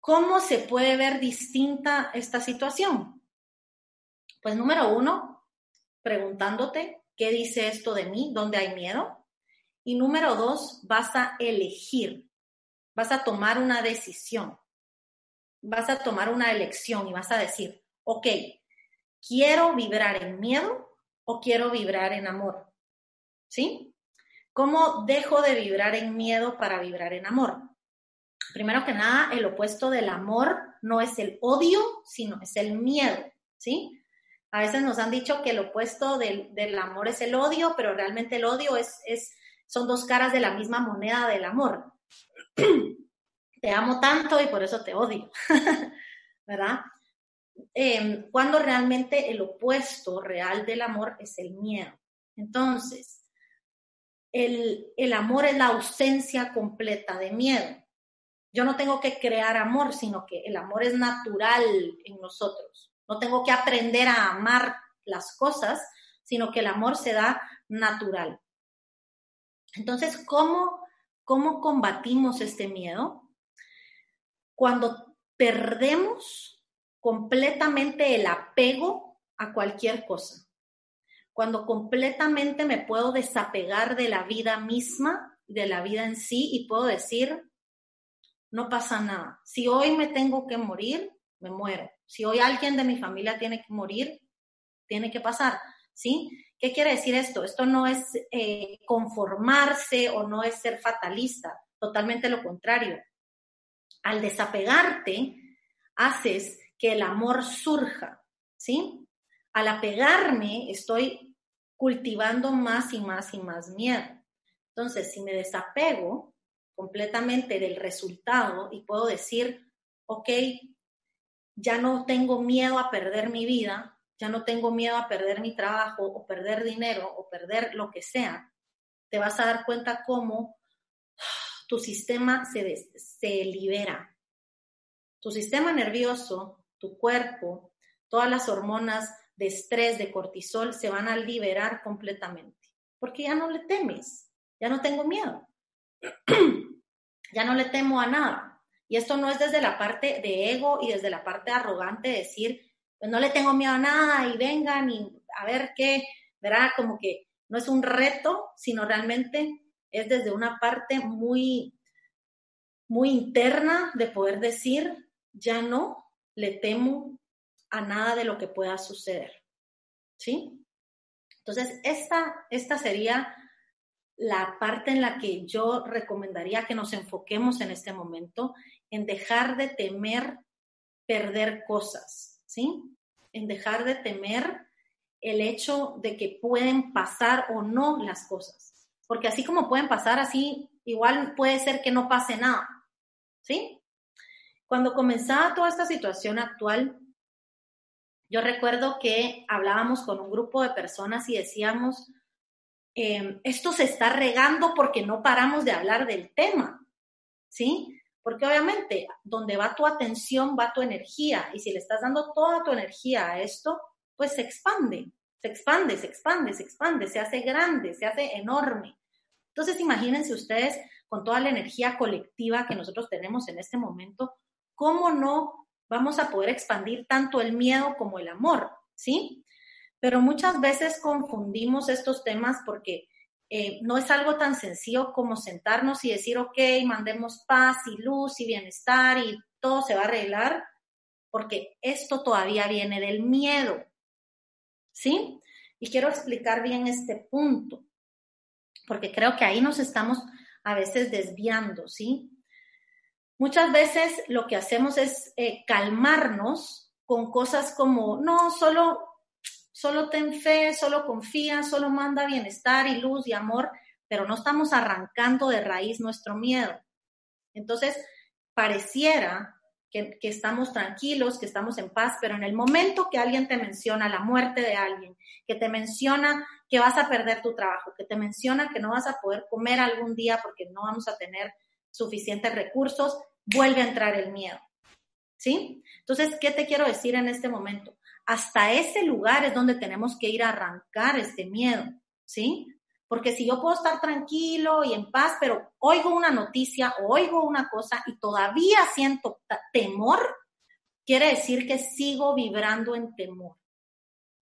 ¿Cómo se puede ver distinta esta situación? Pues número uno, preguntándote qué dice esto de mí, dónde hay miedo. Y número dos, vas a elegir, vas a tomar una decisión, vas a tomar una elección y vas a decir, ok, ¿quiero vibrar en miedo o quiero vibrar en amor? ¿Sí? ¿Cómo dejo de vibrar en miedo para vibrar en amor? Primero que nada, el opuesto del amor no es el odio, sino es el miedo, ¿sí? A veces nos han dicho que el opuesto del, amor es el odio, pero realmente el odio es, es, son dos caras de la misma moneda del amor. te amo tanto y por eso te odio, ¿verdad? Em, cuando realmente el opuesto real del amor es el miedo. Entonces, el, el amor es la ausencia completa de miedo. Yo no tengo que crear amor, sino que el amor es natural en nosotros. No tengo que aprender a amar las cosas, sino que el amor se da natural. Entonces, ¿cómo, cómo combatimos este miedo? Cuando perdemos completamente el apego a cualquier cosa. Cuando completamente me puedo desapegar de la vida misma, de la vida en sí, y puedo decir, no pasa nada. Si hoy me tengo que morir, me muero. Si hoy alguien de mi familia tiene que morir, tiene que pasar, ¿sí? ¿Qué quiere decir esto? Esto no es eh, conformarse o no es ser fatalista, totalmente lo contrario. Al desapegarte, haces que el amor surja, ¿sí? Al apegarme, estoy cultivando más y más y más miedo. Entonces, si me desapego, completamente del resultado y puedo decir, ok, ya no tengo miedo a perder mi vida, ya no tengo miedo a perder mi trabajo o perder dinero o perder lo que sea, te vas a dar cuenta cómo tu sistema se, se libera. Tu sistema nervioso, tu cuerpo, todas las hormonas de estrés, de cortisol, se van a liberar completamente, porque ya no le temes, ya no tengo miedo. Ya no le temo a nada. Y esto no es desde la parte de ego y desde la parte arrogante de decir, pues no le tengo miedo a nada y vengan y a ver qué, ¿verdad? Como que no es un reto, sino realmente es desde una parte muy, muy interna de poder decir, ya no le temo a nada de lo que pueda suceder. ¿Sí? Entonces, esta, esta sería la parte en la que yo recomendaría que nos enfoquemos en este momento, en dejar de temer perder cosas, ¿sí? En dejar de temer el hecho de que pueden pasar o no las cosas. Porque así como pueden pasar, así igual puede ser que no pase nada, ¿sí? Cuando comenzaba toda esta situación actual, yo recuerdo que hablábamos con un grupo de personas y decíamos, Em, esto se está regando porque no paramos de hablar del tema, ¿sí? Porque obviamente donde va tu atención va tu energía y si le estás dando toda tu energía a esto, pues se expande, se expande, se expande, se expande, se hace grande, se hace enorme. Entonces imagínense ustedes con toda la energía colectiva que nosotros tenemos en este momento, ¿cómo no vamos a poder expandir tanto el miedo como el amor? ¿Sí? Pero muchas veces confundimos estos temas porque eh, no es algo tan sencillo como sentarnos y decir, ok, mandemos paz y luz y bienestar y todo se va a arreglar, porque esto todavía viene del miedo. ¿Sí? Y quiero explicar bien este punto, porque creo que ahí nos estamos a veces desviando, ¿sí? Muchas veces lo que hacemos es eh, calmarnos con cosas como, no, solo solo ten fe, solo confía, solo manda bienestar y luz y amor, pero no estamos arrancando de raíz nuestro miedo. Entonces, pareciera que, estamos tranquilos, que estamos en paz, pero en el momento que alguien te menciona la muerte de alguien, que te menciona que vas a perder tu trabajo, que te menciona que no vas a poder comer algún día porque no vamos a tener suficientes recursos, vuelve a entrar el miedo. ¿Sí? Entonces, ¿qué te quiero decir en este momento? Hasta ese lugar es donde tenemos que ir a arrancar este miedo, ¿sí? Porque si yo puedo estar tranquilo y en paz, pero oigo una noticia o oigo una cosa y todavía siento temor, quiere decir que sigo vibrando en temor.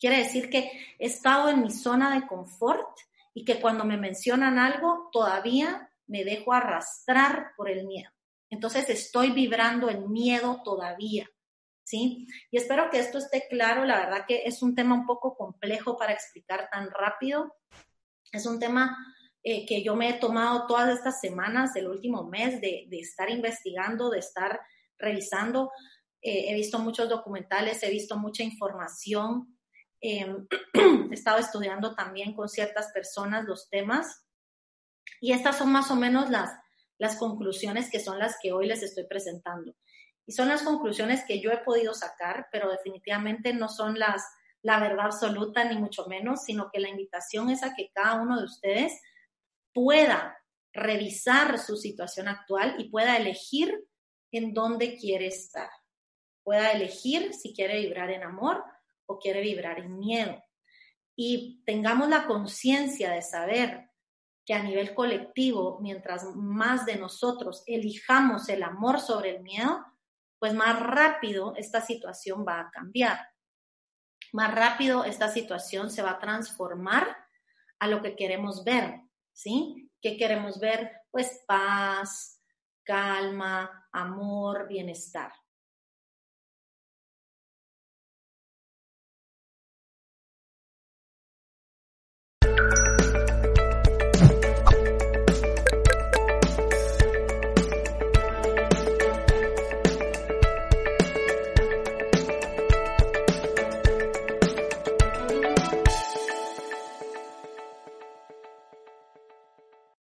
Quiere decir que he estado en mi zona de confort y que cuando me mencionan algo todavía me dejo arrastrar por el miedo. Entonces estoy vibrando en miedo todavía. ¿Sí? Y espero que esto esté claro. La verdad que es un tema un poco complejo para explicar tan rápido. Es un tema eh, que yo me he tomado todas estas semanas, el último mes, de, estar investigando, de estar revisando. Eh, he visto muchos documentales, he visto mucha información. Em, he estado estudiando también con ciertas personas los temas. Y estas son más o menos las, las conclusiones que son las que hoy les estoy presentando. Y son las conclusiones que yo he podido sacar, pero definitivamente no son las, la verdad absoluta, ni mucho menos, sino que la invitación es a que cada uno de ustedes pueda revisar su situación actual y pueda elegir en dónde quiere estar. Pueda elegir si quiere vibrar en amor o quiere vibrar en miedo. Y tengamos la conciencia de saber que a nivel colectivo, mientras más de nosotros elijamos el amor sobre el miedo, pues más rápido esta situación va a cambiar. Más rápido esta situación se va a transformar a lo que queremos ver, ¿sí? ¿Qué queremos ver? Pues paz, calma, amor, bienestar.